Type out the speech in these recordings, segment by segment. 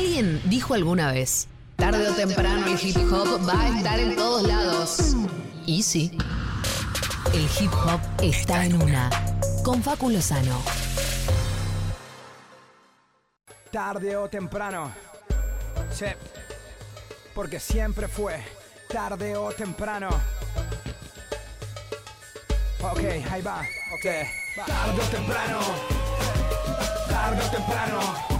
Alguien dijo alguna vez, tarde o temprano el hip hop va a estar en todos lados. Y sí, el hip hop está en una. Con Facu Lozano. Tarde o temprano. Sí. Porque siempre fue tarde o temprano. Ok, ahí va. Ok. Tarde o temprano. Tarde o temprano.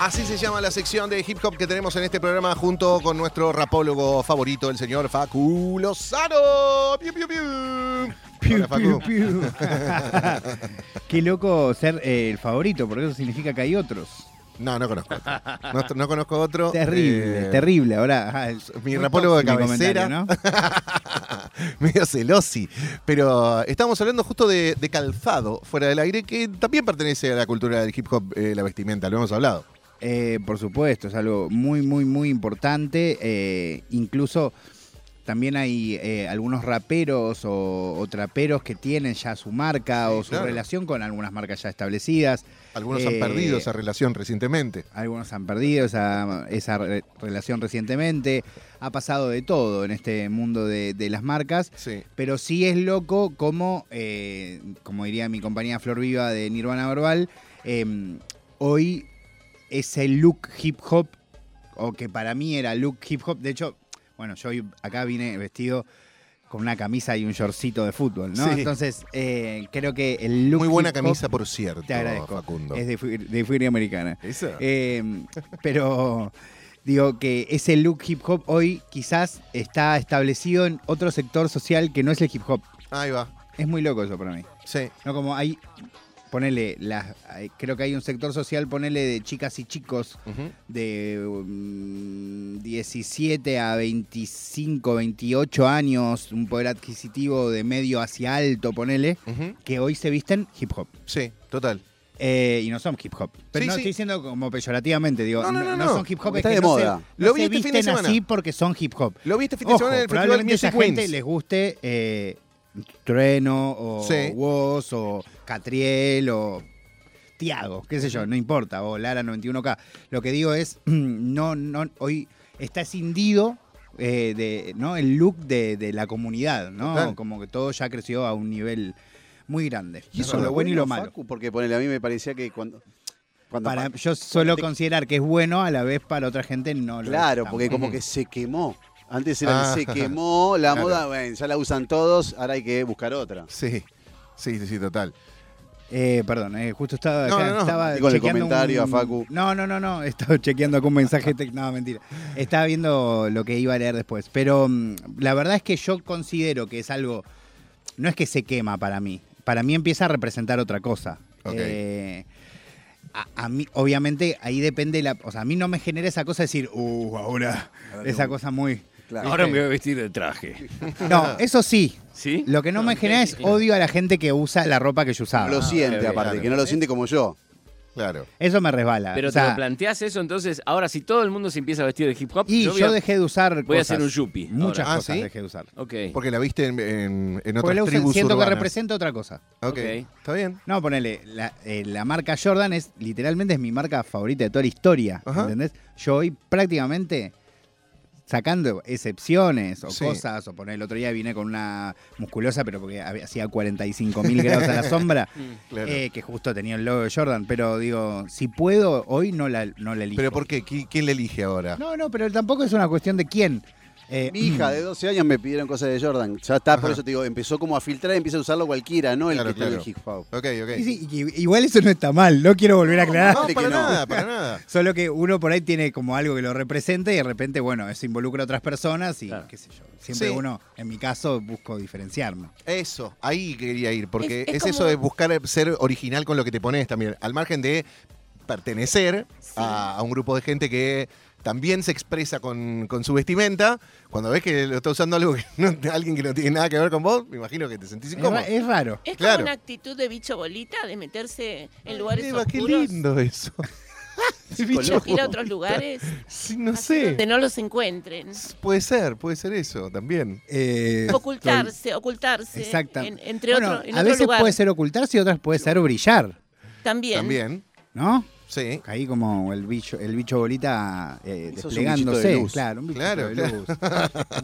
Así se llama la sección de hip hop que tenemos en este programa junto con nuestro rapólogo favorito, el señor Facu Lozano. Piu, piu, piu. Piu, Hola, Facu. piu, piu. Qué loco ser eh, el favorito, porque eso significa que hay otros. No, no conozco otro. No, no conozco otro. Terrible, Eh, terrible. Ahora, ah, Mi rapólogo de cabecera. ¿no? Medio celosi. Pero estamos hablando justo de, de calzado fuera del aire, que también pertenece a la cultura del hip hop, eh, la vestimenta, lo hemos hablado. Eh, por supuesto, es algo muy, muy, muy importante. eh, incluso también hay eh, algunos raperos o, o traperos que tienen ya su marca Sí, o su claro. relación con algunas marcas ya establecidas. Algunos Eh, han perdido esa relación recientemente. Algunos han perdido esa, esa re- relación recientemente. Ha pasado de todo en este mundo de, de las marcas. Sí. Pero sí es loco como, eh, como diría mi compañía Flor Viva de Nirvana Verbal, eh, hoy ese look hip hop, o que para mí era look hip hop, de hecho, bueno, yo acá vine vestido con una camisa y un shortcito de fútbol, ¿no? Sí. Entonces, eh, creo que el look Muy buena camisa, por cierto, te agradezco. Facundo. es de, de furia americana. ¿Esa? Eh, pero digo que ese look hip hop hoy quizás está establecido en otro sector social que no es el hip hop. Ahí va. Es muy loco eso para mí. Sí. No como hay, ponele, las, hay- creo que hay un sector social, ponele de chicas y chicos de mm, 17 a 25, 28 años, un poder adquisitivo de medio hacia alto, ponele, que hoy se visten hip hop. Sí, total. Eh, y no son hip hop. Pero Sí, no sí. estoy diciendo como peyorativamente, digo, No, no, no, no, no no. son hip hop, es está que de no moda. se, Lo vi se este fin de semana. así porque son hip hop. Lo vi este fin de Ojo, semana en el Festival probablemente esa Music gente les guste eh, Trueno o Sí. Woz o Catriel o Tiago, qué sé yo, no importa, o Lara 91K. Lo que digo es, no, no, hoy está escindido eh, de, ¿no? el look de, de la comunidad, ¿no? Total. Como que todo ya creció a un nivel muy grande. Y eso es lo bueno y lo malo. Facu, porque ponele, a mí me parecía que cuando. cuando Para, pa- yo suelo te- considerar que es bueno, a la vez para otra gente no lo Claro, porque como que se quemó. Antes era Ah. se quemó, la Claro. moda, bueno, ya la usan todos, ahora hay que buscar otra. Sí. Sí, sí, sí, total. Eh, perdón, eh, justo estaba No, acá, no, no. estaba Digo, el comentario un- a Facu. No, no, no, no, estaba chequeando acá un mensaje, no, mentira. Estaba viendo lo que iba a leer después, pero mm, la verdad es que yo considero que es algo, no es que se quema para mí, para mí empieza a representar otra cosa. Ok. Eh, a, a mí, obviamente, ahí depende la, o sea, a mí no me genera esa cosa de decir, uh, ahora, esa cosa muy... Claro. Ahora me voy a vestir de traje. No, eso sí. ¿Sí? Lo que no me genera es odio a la gente que usa la ropa que yo usaba. No lo siente, bien, aparte, claro. que no lo siente como yo. Claro. Eso me resbala. Pero O sea, te lo planteás eso, entonces, ahora si todo el mundo se empieza a vestir de hip hop, Y yo, a- dejé de usar voy a hacer un yuppie Muchas ahora. Ah, cosas ¿sí? dejé de usar. Ok. Porque la viste en, en, en otras la uso- tribus siento que representa otra cosa. Ok, Ok. está bien. No, ponele, la, eh, la marca Jordan es literalmente es mi marca favorita de toda la historia. Ajá. ¿Entendés? Yo hoy prácticamente sacando excepciones o Sí. cosas, o poner el otro día vine con una musculosa, pero porque hacía 45 mil grados a la sombra, Claro. eh, que justo tenía el logo de Jordan. Pero digo, si puedo, hoy no la, no la elijo. ¿Pero por qué? ¿Qui- ¿Quién le elige ahora? No, no, pero tampoco es una cuestión de quién. Eh, Mi hija de 12 años me pidieron cosas de Jordan. Ya está, por Ajá. eso te digo, empezó como a filtrar y empieza a usarlo cualquiera, no el Claro, que está en claro. el hip hop. Ok, ok. y sí, y- igual eso no está mal, no quiero volver a aclarar. No, para no. nada, para nada. Solo que uno por ahí tiene como algo que lo representa y de repente, bueno, eso involucra a otras personas y Claro. qué sé yo. Siempre Sí. uno, en mi caso, busco diferenciarme. Eso, ahí quería ir, porque Es- es, es eso como- de buscar ser original con lo que te pones también, al margen de pertenecer a, a un grupo de gente que también se expresa con, con su vestimenta, cuando ves que lo está usando algo que no- alguien que no tiene nada que ver con vos, me imagino que te sentís Es, incómodo. es raro. Es Claro. como una actitud de bicho bolita, de meterse en lugares Eva, qué lindo eso. Ir a otros lugares sí, no sé. donde no los encuentren. Puede ser, puede ser eso también. Eh, Ocultarse, ocultarse. Exacto. en- entre bueno, en a otro veces lugar. puede ser ocultarse y otras puede ser brillar, También. También. ¿no? Sí. Caí como el bicho, el bicho bolita eh, desplegándose. de luz. Claro, un bichito Claro, de luz.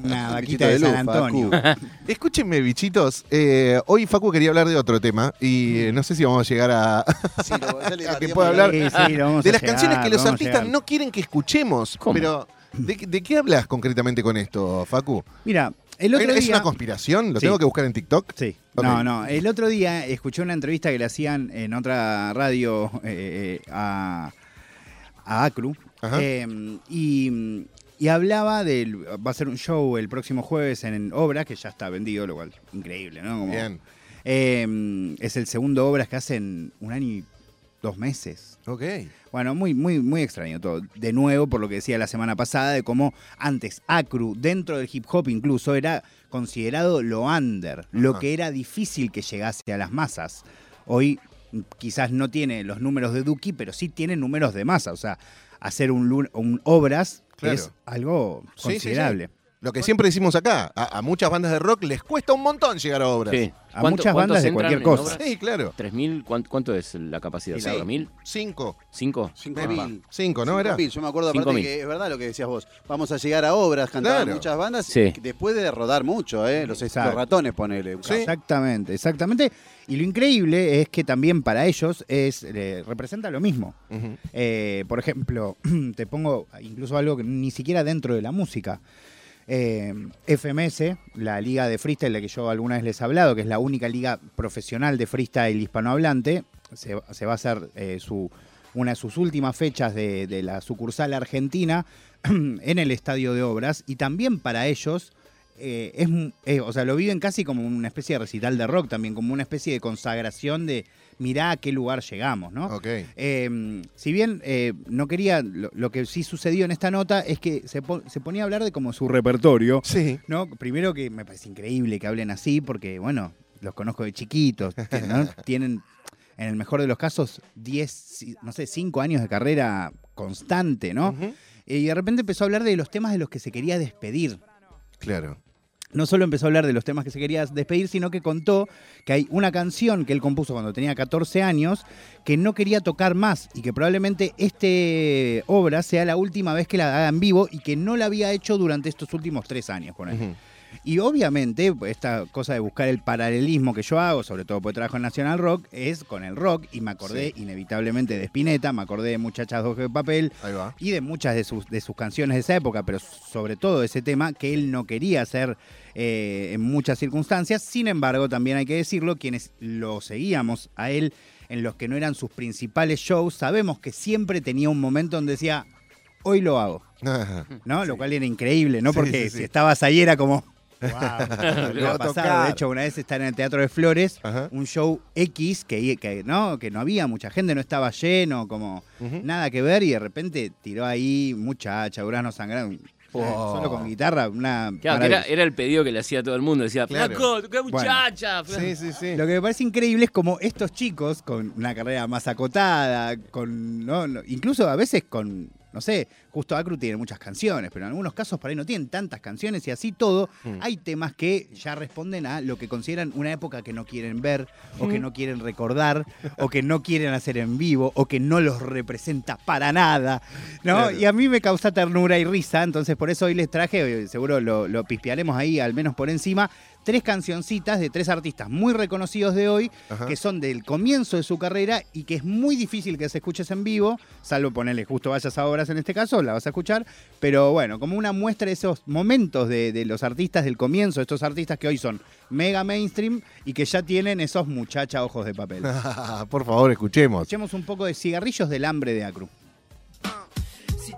Una vaquita de, de San luz, Antonio. Facu. Escúchenme, bichitos. eh, hoy Facu quería hablar de otro tema y eh, no sé si vamos a llegar a. Sí, lo- ya le A que pueda la- hablar Sí, sí, lo vamos de las llegar, canciones que lo los artistas no quieren que escuchemos. ¿Cómo? Pero, ¿de, de qué hablas concretamente con esto, Facu? Mira, el otro ¿Es día... una conspiración? ¿Lo Sí. tengo que buscar en TikTok? Sí. No, no. El otro día escuché una entrevista que le hacían en otra radio eh, a, a Acru. Eh, y, y hablaba del. Va a ser un show el próximo jueves en Obras, que ya está vendido, lo cual increíble, ¿no? Como- Bien. Eh, es el segundo Obras que hacen un año y dos meses. Ok. Bueno, muy, muy, muy extraño todo. De nuevo, por lo que decía la semana pasada, de cómo antes Acru, dentro del hip hop incluso, era considerado lo under, lo que era difícil que llegase a las masas. Hoy quizás no tiene los números de Duki, pero sí tiene números de masa. O sea, hacer un, un obras Claro. es algo Sí, sí, sí. Lo que siempre decimos acá, a, a muchas bandas de rock les cuesta un montón llegar a obras. Sí. A ¿Cuánto- muchas bandas de cualquier cosa. obras? Sí, claro. ¿3.000? ¿Cuánto, cuánto es la capacidad? Sí. ¿4.000? Cinco. ¿Cinco? Cinco mil. Cinco, ¿no era? Cinco mil. Yo me acuerdo aparte mil. que es verdad lo que decías vos. Vamos a llegar a obras, cantaban Claro. muchas bandas Sí. después de rodar mucho, ¿eh? Los, ratones, ponele. Sí. Exactamente, exactamente. Y lo increíble es que también para ellos es eh, representa lo mismo. Eh, por ejemplo, te pongo incluso algo que ni siquiera dentro de la música. Eh, FMS, la liga de freestyle de la que yo alguna vez les he hablado, que es la única liga profesional de freestyle hispanohablante, se, se va a hacer eh, una de sus últimas fechas de la sucursal argentina en el Estadio de Obras. Y también para ellos, eh, es, eh, o sea, lo viven casi como una especie de recital de rock también, como una especie de consagración de mirá a qué lugar llegamos, ¿no? Ok. Eh, si bien eh, no quería, lo, lo que sí sucedió en esta nota es que se, po- se ponía a hablar de como su repertorio, Sí. ¿no? Primero que me parece increíble que hablen así porque, bueno, los conozco de chiquitos, ¿no? tienen, en el mejor de los casos, 10, si- no sé, 5 años de carrera constante, ¿no? Y de repente empezó a hablar de los temas de los que se quería despedir Claro. No solo empezó a hablar de los temas que se quería despedir, sino que contó que hay una canción que él compuso cuando tenía 14 años que no quería tocar más y que probablemente este obra sea la última vez que la haga en vivo y que no la había hecho durante estos últimos tres años con él. Ujú. Y obviamente esta cosa de buscar el paralelismo que yo hago, sobre todo porque trabajo en National Rock, es con el rock y me acordé inevitablemente de Spinetta, me acordé de Muchachas Hoja de Papel, y de muchas de sus, de sus canciones de esa época, pero sobre todo ese tema que él no quería hacer eh, en muchas circunstancias. Sin embargo, también hay que decirlo, quienes lo seguíamos a él en los que no eran sus principales shows, sabemos que siempre tenía un momento donde decía, hoy lo hago. ¿no? Lo cual era increíble, ¿no? Porque sí. si estabas ahí era como... Wow, a pasado. De hecho, una vez estar en el Teatro de Flores, Ajá. un show X que, que, ¿no? que no había mucha gente, no estaba lleno, como nada que ver, y de repente tiró ahí muchacha, Urano sangrado. Oh. Solo con guitarra, una. Claro, que era, era el pedido que le hacía a todo el mundo. Decía, Claro. flaco, toca muchacha. flaco". Sí, sí, sí. Lo que me parece increíble es como estos chicos, con una carrera más acotada, con ¿no? No, incluso a veces con, no sé, justo Acru tiene muchas canciones, pero en algunos casos por ahí no tienen tantas canciones y así todo, Mm. hay temas que ya responden a lo que consideran una época que no quieren ver, o que no quieren recordar, o que no quieren hacer en vivo, o que no los representa para nada, ¿no? Claro. Y a mí me causa ternura y risa, entonces por eso hoy les traje, seguro lo, lo pispearemos ahí al menos por encima, tres cancioncitas de tres artistas muy reconocidos de hoy, Ajá. que son del comienzo de su carrera y que es muy difícil que se escuches en vivo, salvo ponerle justo vayas a obras en este caso, la vas a escuchar, pero bueno, como una muestra de esos momentos de, de los artistas del comienzo, estos artistas que hoy son mega mainstream y que ya tienen esos muchacha ojos de papel. Por favor, escuchemos. Escuchemos un poco de cigarrillos del hambre de Acru.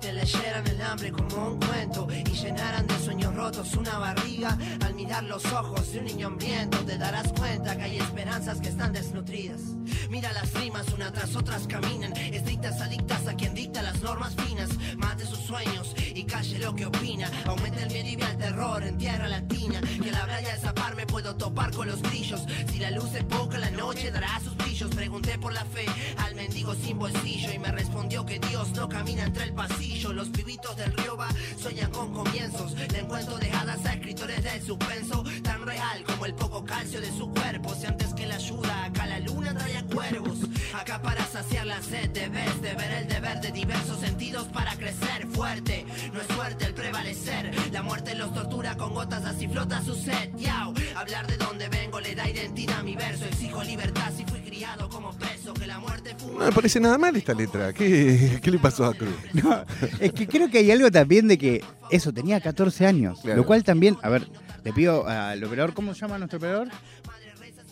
Te leyeran el hambre como un cuento y llenaran de sueños rotos una barriga, al mirar los ojos de un niño hambriento te darás cuenta que hay esperanzas que están desnutridas. Mira las rimas una tras otras caminan, estrictas adictas a quien dicta las normas finas. Mate sus sueños y calle lo que opina. Aumenta el miedo y el terror en tierra latina. Que la playa de zapar me puedo topar con los grillos. Si la luz es poca, la noche dará sus brillos. Pregunté por la fe al mendigo sin bolsillo y me respondió que Dios no camina entre el pasillo. Los pibitos del río va sueñan con comienzos. Le encuentro de hadas a escritores del suspenso, tan real como el poco calcio de su cuerpo. Si antes que la ayuda, acá la luna trae a cuervos. Acá para saciar la sed debes de ver el deber de diversos sentidos para crecer fuerte. No es suerte el prevalecer. La muerte los tortura con gotas, así flota su sed. Yao, hablar de dónde vengo le da identidad a mi verso. Exijo libertad si fui criado como preso. Que la muerte fuma. No me parece nada mal esta letra. ¿Qué, qué le pasó a Cruz? No, es que creo que hay algo también de que eso, tenía 14 años. Claro. Lo cual también, a ver, le pido al operador, ¿cómo se llama nuestro operador?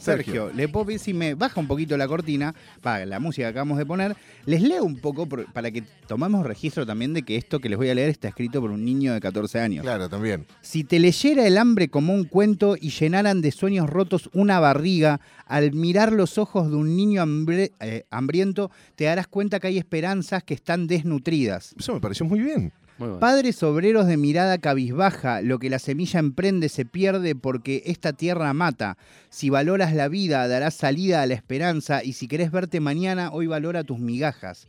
Sergio, le puedo pedir si me baja un poquito la cortina, para la música que acabamos de poner, les leo un poco por- para que tomemos registro también de que esto que les voy a leer está escrito por un niño de 14 años. Claro, también. Si te leyera el hambre como un cuento y llenaran de sueños rotos una barriga, al mirar los ojos de un niño hambre- eh, hambriento, te darás cuenta que hay esperanzas que están desnutridas. Eso me pareció muy bien. Padres obreros de mirada cabizbaja, lo que la semilla emprende se pierde porque esta tierra mata. Si valoras la vida, darás salida a la esperanza y si querés verte mañana, hoy valora tus migajas.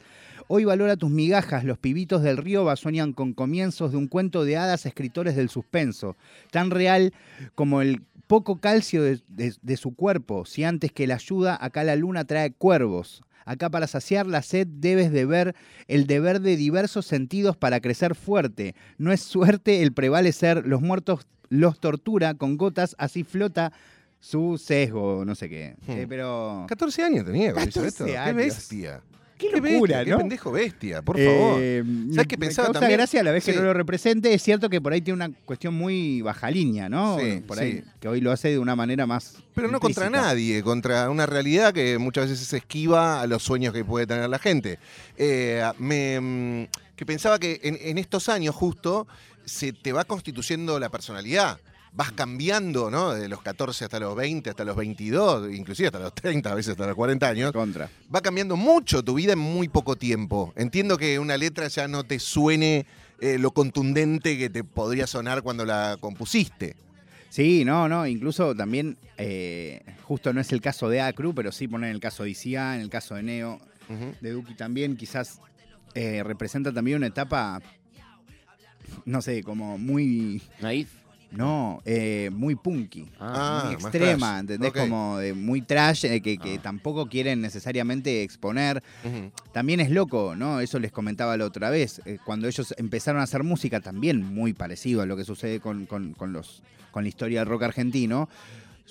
Hoy valora tus migajas, los pibitos del río sueñan con comienzos de un cuento de hadas escritores del suspenso, tan real como el poco calcio de- de su cuerpo, si antes que la ayuda, acá la luna trae cuervos. Acá para saciar la sed debes de ver el deber de diversos sentidos para crecer fuerte. No es suerte el prevalecer, los muertos los tortura con gotas, así flota su sesgo, no sé qué. Hmm. Eh, pero... 14 años tenía cuando hizo 14 esto. Qué años. bestia. Qué bestia, locura, Qué ¿no? pendejo bestia, por favor. Eh, ¿Sabes qué me pensaba causa también? gracia a la vez que no lo represente. Es cierto que por ahí tiene una cuestión muy baja línea, ¿no? Sí, por ahí, sí. que hoy lo hace de una manera más. Pero no contra nadie, contra una realidad que muchas veces se esquiva a los sueños que puede tener la gente. Eh, me, mm, que pensaba que en, en estos años justo se te va constituyendo la personalidad. Vas cambiando, ¿no? De los 14 hasta los 20, hasta los 22, inclusive hasta los 30, a veces hasta los 40 años. Contra. Va cambiando mucho tu vida en muy poco tiempo. Entiendo que una letra ya no te suene eh, lo contundente que te podría sonar cuando la compusiste. Sí, no, no. Incluso también, eh, justo no es el caso de Acru, pero sí poner el caso de ICA, en el caso de Neo, de Duki también, quizás eh, representa también una etapa, no sé, como muy. Naif. No, eh, muy punky. Ah, muy más extrema. ¿entendés? Como de muy trash, eh, que, que Ah. tampoco quieren necesariamente exponer. También es loco, ¿no? Eso les comentaba la otra vez. eh, cuando ellos empezaron a hacer música, también muy parecido a lo que sucede con, con- con los, con la historia del rock argentino,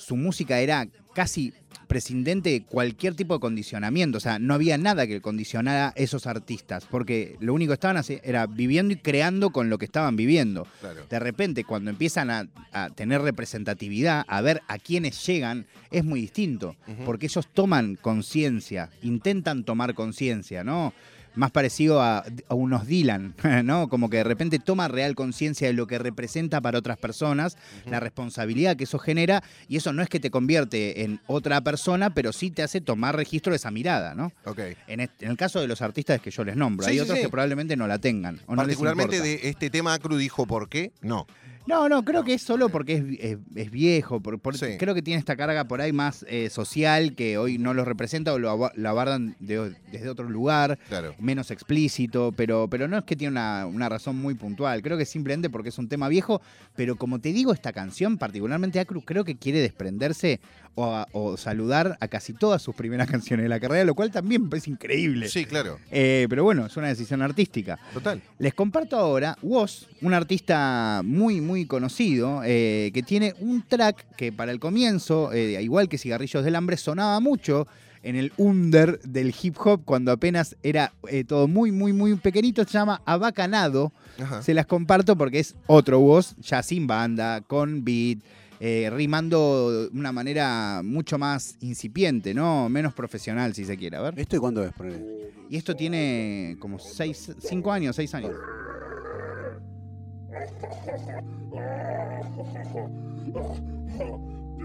su música era casi prescindente de cualquier tipo de condicionamiento. O sea, no había nada que condicionara a esos artistas, porque lo único que estaban haciendo era viviendo y creando con lo que estaban viviendo. Claro. De repente, cuando empiezan a, a tener representatividad, a ver a quiénes llegan, es muy distinto. Porque ellos toman conciencia, intentan tomar conciencia, ¿no? Más parecido a, a unos Dylan, ¿no? Como que de repente toma real conciencia de lo que representa para otras personas, la responsabilidad que eso genera, y eso no es que te convierte en otra persona, pero sí te hace tomar registro de esa mirada, ¿no? Ok. En, el caso de los artistas que yo les nombro, Sí, hay sí, otros sí. que probablemente no la tengan. o no les Particularmente de este tema, Acru dijo por qué. No. No, no, creo que es solo porque es, es- es viejo. por- por- Sí. Creo que tiene esta carga por ahí más eh, social que hoy no los representa o lo, lo abordan de- desde otro lugar, Claro. menos explícito, pero, pero no es que tiene una, una razón muy puntual. Creo que simplemente porque es un tema viejo, pero como te digo, esta canción, particularmente Acru, creo que quiere desprenderse o, a- o saludar a casi todas sus primeras canciones de la carrera, lo cual también parece increíble. Sí, claro. Eh, pero bueno, es una decisión artística. Total. Les comparto ahora Woz, un artista muy, muy conocido, eh, que tiene un track que para el comienzo, eh, igual que Cigarrillos del Hambre, sonaba mucho en el under del hip hop cuando apenas era eh, todo muy, muy, muy pequeñito. Se llama Abacanado. Ajá. Se las comparto porque es otro Woz, ya sin banda, con beat. eh, rimando de una manera mucho más incipiente, ¿no? Menos profesional, si se quiere. A ver. ¿Esto y cuándo es? Ponele? Y esto tiene como seis, cinco años,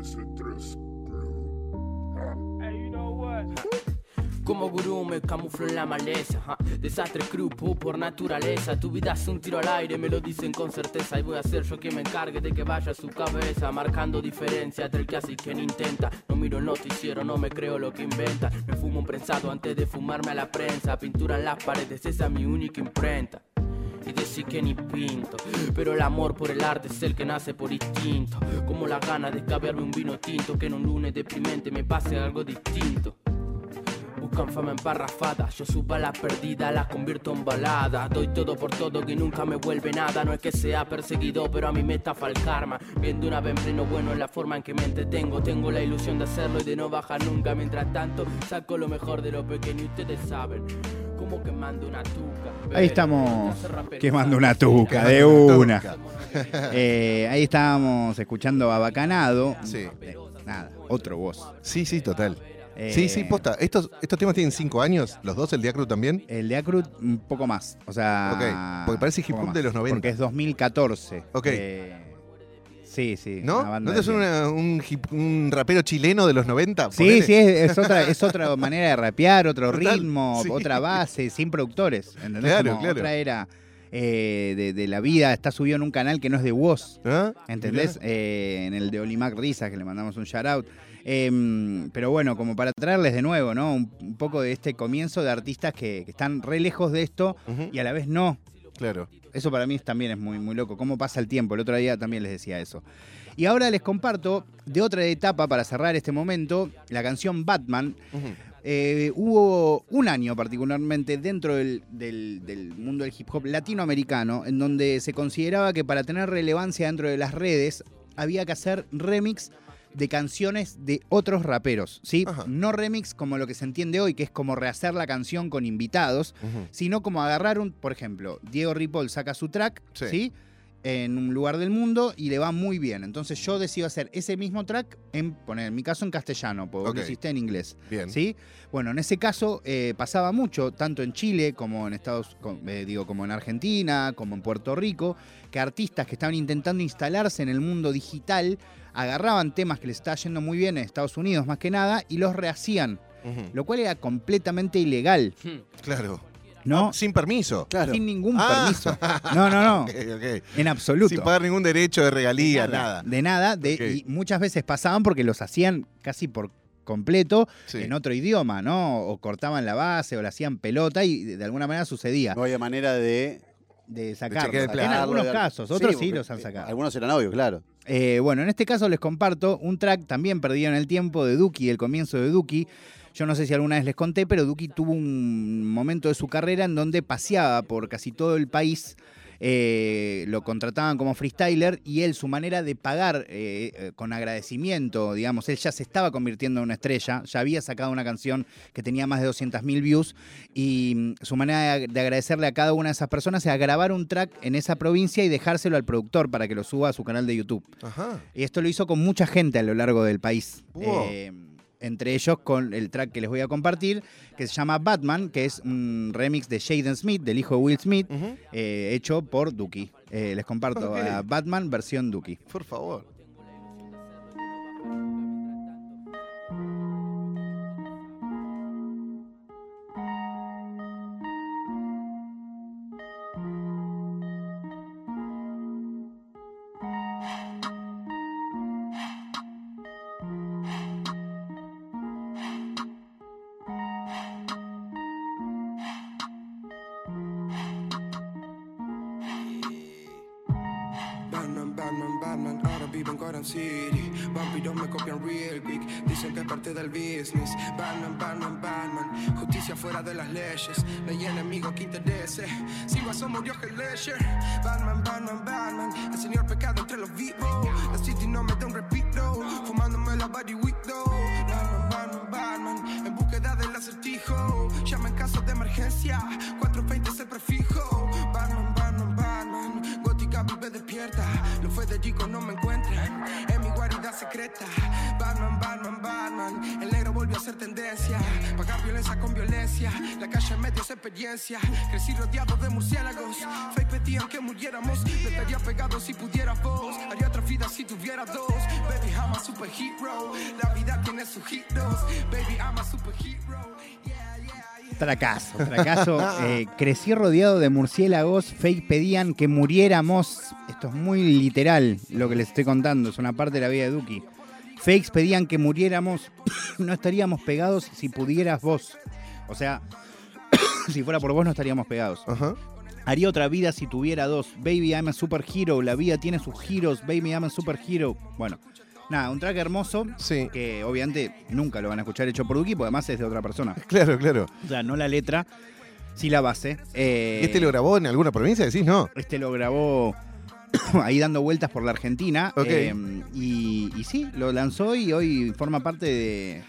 seis años. Como gurú me camuflo en la maleza. ja. Desastre pu, por naturaleza. Tu vida es un tiro al aire, me lo dicen con certeza. Y voy a ser yo quien me encargue de que vaya a su cabeza. Marcando diferencia entre el que hace y quien intenta. No miro el noticiero, no me creo lo que inventa. Me fumo un prensado antes de fumarme a la prensa. Pintura en las paredes, esa es mi única imprenta y decir que ni pinto. Pero el amor por el arte es el que nace por instinto. Como la gana de escabearme un vino tinto que en un lunes deprimente me pase algo distinto. Buscan fama en parrafada, yo subo a la perdida, la convierto en balada. Doy todo por todo que nunca me vuelve nada. No es que sea perseguido, pero a mí me estafa el karma. Viendo una vez en pleno bueno en la forma en que me entretengo. Tengo la ilusión de hacerlo y de no bajar nunca. Mientras tanto, saco lo mejor de lo pequeño y ustedes saben. Como quemando una tuca. Ahí estamos quemando una tuca de una. Eh, ahí estábamos escuchando a Bacanado. Sí. Eh, nada, otro voz. Sí, sí, total. Eh, Sí, sí, posta. ¿Estos, ¿Estos temas tienen cinco años? ¿Los dos, el Diacru también? El de Acrut un poco más. O sea. Ok, porque parece hip un poco hop de más, los 90. Porque es 2014. Ok. Sí, sí. ¿No? ¿No te suena un, hip- un rapero chileno de los 90? Sí, Ponele. sí, es, es otra, es otra manera de rapear, otro Total, ritmo, sí. otra base, sin productores. ¿entendés? Claro, Como claro. Otra era eh, de, de la vida, está subido en un canal que no es de Woz. ¿Ah? ¿Entendés? Eh, en el de Olimac Risas, que le mandamos un shout out. Em, pero bueno, como para traerles de nuevo, ¿no? Un, un poco de este comienzo de artistas que, que están re lejos de esto Ujú, y a la vez no. Claro. Eso para mí también es muy, muy loco. ¿Cómo pasa el tiempo? El otro día también les decía eso. Y ahora les comparto de otra etapa para cerrar este momento, la canción Batman. Eh, hubo un año particularmente dentro del, del- del mundo del hip hop latinoamericano en donde se consideraba que para tener relevancia dentro de las redes había que hacer remix de canciones de otros raperos, ¿sí? Ajá. No remix como lo que se entiende hoy, que es como rehacer la canción con invitados, sino como agarrar un, por ejemplo, Diego Ripoll saca su track, Sí. ¿sí? En un lugar del mundo y le va muy bien. Entonces yo decido hacer ese mismo track, en, poner, en mi caso en castellano, porque vos Ok. lo hiciste en inglés. Bien. ¿Sí? Bueno, en ese caso eh, pasaba mucho, tanto en Chile como en Estados eh, digo, como en Argentina, como en Puerto Rico, que artistas que estaban intentando instalarse en el mundo digital agarraban temas que les estaba yendo muy bien en Estados Unidos más que nada y los rehacían, lo cual era completamente ilegal, Claro. ¿no? Sin permiso. Claro. Sin ningún Ah. permiso. No, no, no. En absoluto. Sin pagar ningún derecho de regalía, nada. De nada. De. Y muchas veces pasaban porque los hacían casi por completo Sí. en otro idioma, ¿no? O cortaban la base o la hacían pelota y de, de alguna manera sucedía No había manera de. De sacarlo. chequear el En algunos casos, otros sí, los han eh, sacado. Algunos eran obvios, claro. Eh, bueno, en este caso les comparto un track también perdido en el tiempo de Duki, el comienzo de Duki. Yo no sé si alguna vez les conté, pero Duki tuvo un momento de su carrera en donde paseaba por casi todo el país. Eh, lo contrataban como freestyler y él, su manera de pagar eh, eh, con agradecimiento, digamos, él ya se estaba convirtiendo en una estrella, ya había sacado una canción que tenía más de 200.000 views y mm, su manera de, de agradecerle a cada una de esas personas era grabar un track en esa provincia y dejárselo al productor para que lo suba a su canal de YouTube. Ajá. Y esto lo hizo con mucha gente a lo largo del país. Wow. Eh, entre ellos con el track que les voy a compartir, que se llama Batman, que es un remix de Jaden Smith, del hijo de Will Smith, eh, hecho por Duki. Eh, les comparto Ok. a Batman versión Duki. Por favor. Del business. Batman, Batman, Batman, justicia fuera de las leyes. No hay enemigo que interese. Si guaso murió que. Batman, Batman, Batman, el señor pecado entre los vivos. La city no me da un repito, fumándome la body window. Batman, Batman, Batman, en búsqueda del acertijo. Llama en caso de emergencia, 420 es el prefijo. Batman, Batman, Batman, gótica vive despierta. Los Federico no me encuentran en mi guarida secreta. Tendencia. Pagar violencia con violencia, la calle en medio es experiencia. Crecí rodeado de murciélagos, fake pedían que muriéramos. No estaría pegado si pudiera vos, haría otra vida si tuviera dos. Baby, I'm a superhero, la vida tiene sus giros. Baby, I'm a superhero, yeah, Tracazo, tracazo. Eh, crecí rodeado de murciélagos, fake pedían que muriéramos. Esto es muy literal lo que les estoy contando, es una parte de la vida de Duki. Fakes pedían que muriéramos, no estaríamos pegados si pudieras vos. O sea, si fuera por vos no estaríamos pegados. Ajá. Haría otra vida si tuviera dos. Baby, I'm a superhero. La vida tiene sus giros. Baby, I'm a superhero. Bueno, nada, un track hermoso Sí. que obviamente nunca lo van a escuchar hecho por Duki, porque además es de otra persona. Claro, claro. O sea, no la letra, sí la base. Eh, ¿Y este lo grabó en alguna provincia? Decís, no. este lo grabó ahí dando vueltas por la Argentina. Eh, y, y sí, lo lanzó y hoy forma parte de.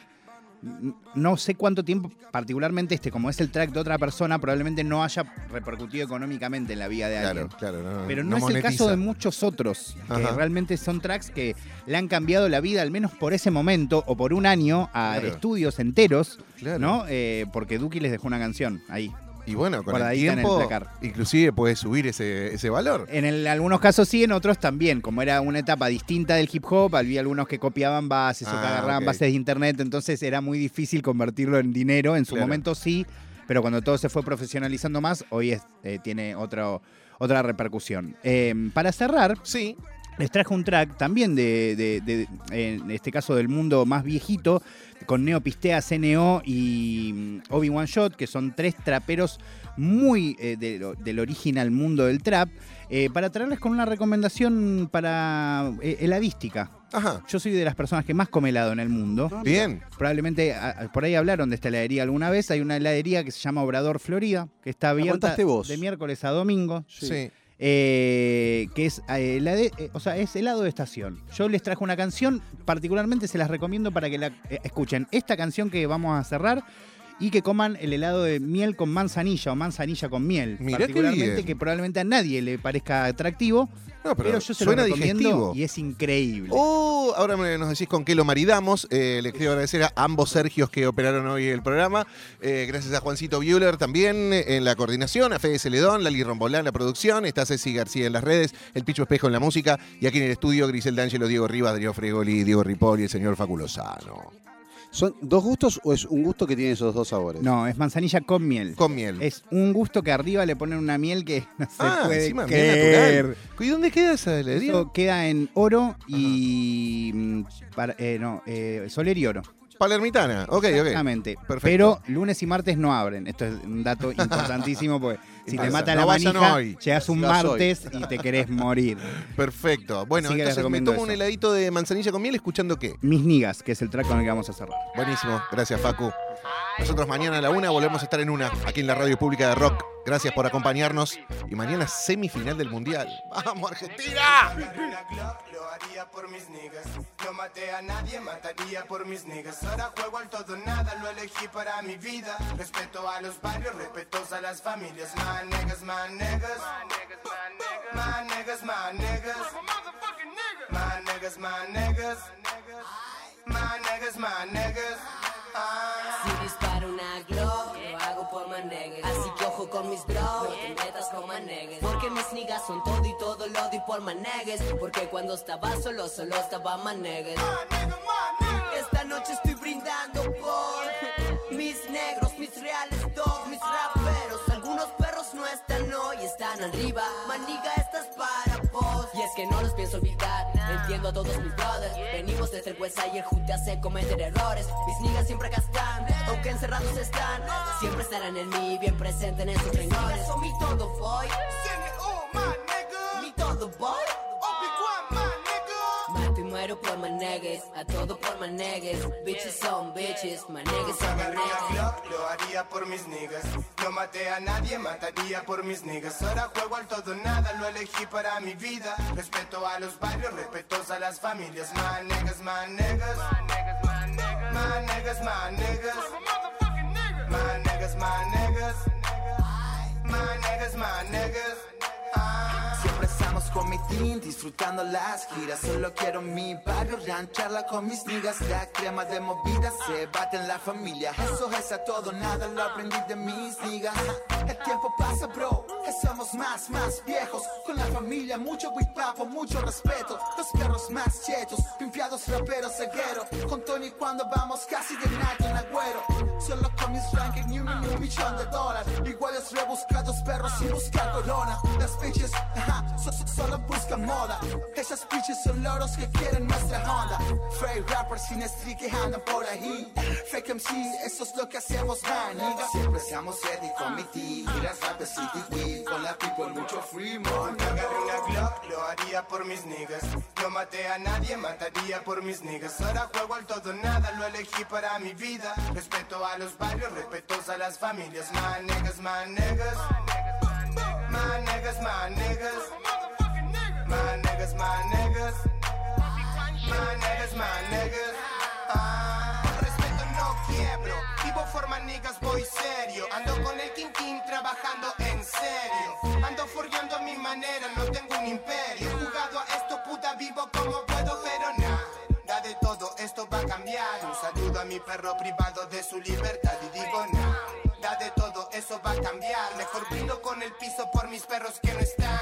No sé cuánto tiempo, particularmente este, como es el track de otra persona, probablemente no haya repercutido económicamente en la vida de alguien. Claro, claro. No, Pero no, no es el caso de muchos otros, que Ajá. realmente son tracks que le han cambiado la vida, al menos por ese momento o por un año, a Claro. estudios enteros. ¿no? Eh, porque Duki les dejó una canción ahí. Y bueno, con el el tiempo, placar. inclusive puede subir ese, ese valor. En el- algunos casos sí, en otros también. Como era una etapa distinta del hip hop, había algunos que copiaban bases o que Ah, agarraban bases de internet, entonces era muy difícil convertirlo en dinero. En su Claro. momento sí, pero cuando todo se fue profesionalizando más, hoy es- eh, tiene otro, otra repercusión. Eh, para cerrar, Sí. Les traje un track también de, de- de- en este caso del mundo más viejito, con Neo Pistea, CNO y mm, Obi-Wan Shot, que son tres traperos muy eh, del original mundo del trap, eh, para traerles con una recomendación para eh, heladística. Ajá. Yo soy de las personas que más come helado en el mundo. Bien. Probablemente a- por ahí hablaron de esta heladería alguna vez. Hay una heladería que se llama Obrador Florida, que está abierta de miércoles a domingo Sí. Eh, que es, eh, la de- eh, o sea, es helado de estación. Yo les traje una canción, particularmente se las recomiendo para que la eh, escuchen. Esta canción que vamos a cerrar y que coman el helado de miel con manzanilla o manzanilla con miel. Mirá particularmente que probablemente a nadie le parezca atractivo, No, pero, pero, yo se suena lo recomiendo digestivo. y es increíble. Oh, ahora nos decís con qué lo maridamos. Eh, les quiero agradecer a ambos Sergios que operaron hoy el programa. Eh, gracias a Juancito Bueller también en la coordinación, a Fede Celedón, Lali Rombolán en la producción, está Ceci García en las redes, el Picho Espejo en la música y aquí en el estudio Grisel D'Angelo, Diego Rivas, Adrián Fregoli, Diego Ripoll y el señor Faculosano. ¿Son dos gustos o es un gusto que tiene esos dos sabores? No, es manzanilla con miel. Con miel. Es un gusto que arriba le ponen una miel que no se ah, puede encima creer. ¿Y dónde queda esa heladería? Eso queda en oro y. mm, para- eh, no, eh, Soler y oro. Palermitana. Ok, ok. Exactamente. Perfecto. Pero lunes y martes no abren. Esto es un dato importantísimo porque si te mata no la manija, hoy. llegas un hoy. martes y te querés morir. Perfecto. Bueno, Así entonces me tomo un heladito de manzanilla con miel escuchando qué. Mis nigas, que es el track con el que vamos a cerrar. Buenísimo, gracias Facu. Nosotros mañana a la una volvemos a estar en una, aquí en la radio pública de Rock. Gracias por acompañarnos. Y mañana semifinal del Mundial. ¡Vamos, Argentina! Lo haría por mis niggas. No maté a nadie, mataría por mis niggas. Ahora juego al todo nada, lo elegí para mi vida. Respeto a los barrios, respetos a las familias. My niggas, my niggas. My niggas, my niggas. My niggas, my niggas. My niggas, my niggas. Si disparo una glow, lo hago por manegues. Así que ojo con mis bros, no te metas con manegues. Porque mis niggas son todo y todo lo di por manegues. Porque cuando estaba solo, solo estaba manegues. Esta noche estoy brindando por mis negros, mis reales dogs, mis raperos. Algunos perros no están hoy, están arriba. Maniga, estás para vos. Y es que no los pienso olvidar. Entiendo a todos mis brothers. Venimos desde el West y el junte hace cometer errores. Mis niggas siempre acá están, aunque encerrados están. Siempre estarán en mí, bien presentes en esos renglores. Son mi todo, boy. Mi todo, boy. Muero por manegues, a todo por manegues. Bitches son bitches, manegues son Agarría manegues. Glock, lo haría por mis niggas. No maté a nadie, mataría por mis niggas. Ahora juego al todo nada, lo elegí para mi vida. Respeto a los barrios, respetos a las familias. My niggas, my niggas. My niggas, my niggas. My niggas, my niggas. My niggas, my niggas. Con mi team, disfrutando las giras. Solo quiero mi barrio, rancharla con mis niggas. La crema de movida se bate en la familia. Eso es a todo, nada lo aprendí de mis niggas. El tiempo pasa, bro, que somos más, más viejos. Con la familia, mucho papo, mucho respeto. Los perros más chetos, pimpeados, raperos, ceguero. Con Tony cuando vamos casi de night en agüero. Solo con mis rankings, ni un, ni un millón de dólares. Iguales rebuscados, perros sin buscar corona. Las bitches, ajá, so- so- solo buscan moda. Esas bitches son loros que quieren nuestra onda. Fake rappers sin street que andan por ahí. Fake MC, eso es lo que hacemos, man. Siempre seamos ready con mi team. Y las rappers city weed. Con la people mucho free, man. Agarré una Glock, lo haría por mis niggas. No maté a nadie, mataría por mis niggas. Ahora juego al todo nada, lo elegí para mi vida. Respeto a los barrios, respetos a las familias. My niggas, my niggas. My niggas, my niggas. My niggas, my niggas. My niggas, my niggas. Ah, respeto no quiebro. Vivo forma niggas, voy serio. Ando con el King trabajando en serio. Ando forjando a mi manera, no tengo un imperio. Jugado a esto, puta, vivo como puedo, pero nada. Da de todo, esto va a cambiar. Un saludo a mi perro privado de su libertad y digo nada. Da de todo, eso va a cambiar. Mejor brindo con el piso por mis perros que no están.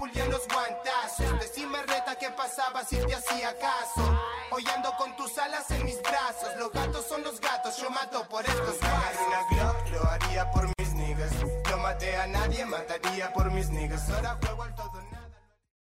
Pulían los guantazos. Decime reta qué pasaba si te hacía caso. Hoy ando con tus alas en mis brazos. Los gatos son los gatos, yo mato por estos guasos. una Glock, lo haría por mis niggas. No maté a nadie, mataría por mis niggas. Ahora